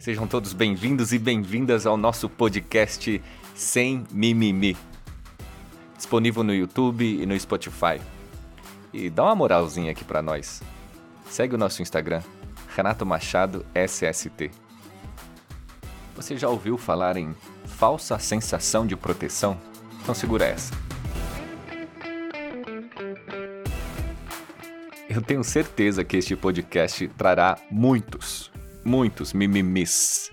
Sejam todos bem-vindos e bem-vindas ao nosso podcast Sem Mimimi. Disponível no YouTube e no Spotify. E dá uma moralzinha aqui para nós. Segue o nosso Instagram, Renato Machado SST. Você já ouviu falar em falsa sensação de proteção? Então segura essa. Eu tenho certeza que este podcast trará muitos, muitos mimimis.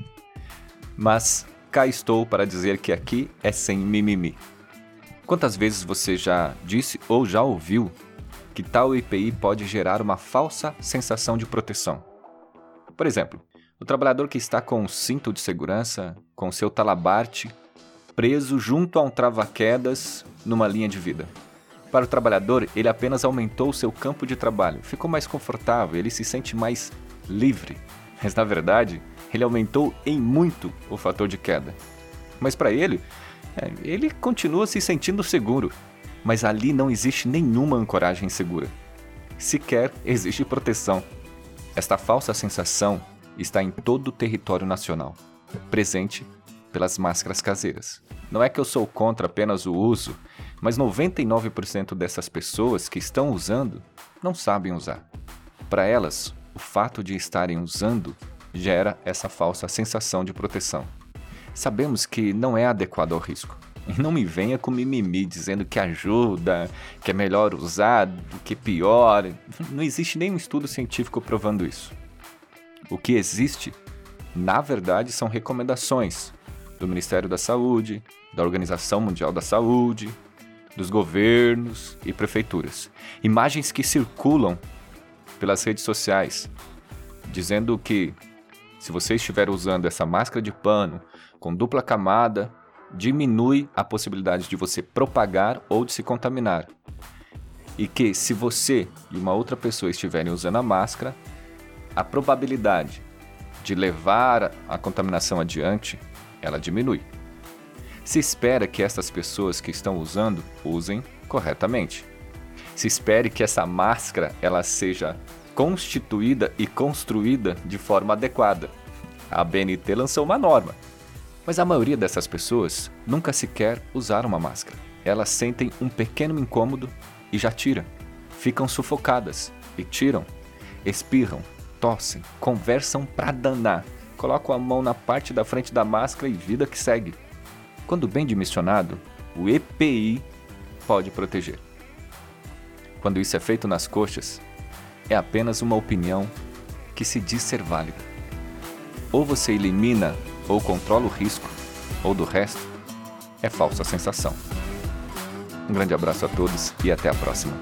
Mas cá estou para dizer que aqui é sem mimimi. Quantas vezes você já disse ou já ouviu que tal IPI pode gerar uma falsa sensação de proteção? Por exemplo, o trabalhador que está com o cinto de segurança, com seu talabarte, preso junto a um trava-quedas numa linha de vida. Para o trabalhador, ele apenas aumentou seu campo de trabalho, ficou mais confortável, ele se sente mais livre. Mas na verdade, ele aumentou em muito o fator de queda. Mas para ele, é, ele continua se sentindo seguro, mas ali não existe nenhuma ancoragem segura. Sequer existe proteção. Esta falsa sensação está em todo o território nacional, presente pelas máscaras caseiras. Não é que eu sou contra apenas o uso, mas 99% dessas pessoas que estão usando não sabem usar. Para elas, o fato de estarem usando gera essa falsa sensação de proteção. Sabemos que não é adequado ao risco. E não me venha com mimimi dizendo que ajuda, que é melhor usar do que pior. Não existe nenhum estudo científico provando isso. O que existe, na verdade, são recomendações do Ministério da Saúde, da Organização Mundial da Saúde, dos governos e prefeituras. Imagens que circulam pelas redes sociais dizendo que se você estiver usando essa máscara de pano com dupla camada, diminui a possibilidade de você propagar ou de se contaminar. E que se você e uma outra pessoa estiverem usando a máscara, a probabilidade de levar a contaminação adiante, ela diminui. Se espera que essas pessoas que estão usando usem corretamente. Se espere que essa máscara ela seja constituída e construída de forma adequada. A BNT lançou uma norma, mas a maioria dessas pessoas nunca sequer usaram uma máscara. Elas sentem um pequeno incômodo e já tiram. Ficam sufocadas e tiram. Espirram, tossem, conversam pra danar, colocam a mão na parte da frente da máscara e vida que segue. Quando bem dimensionado, o EPI pode proteger. Quando isso é feito nas coxas, é apenas uma opinião que se diz ser válida. Ou você elimina ou controla o risco, ou do resto, é falsa sensação. Um grande abraço a todos e até a próxima.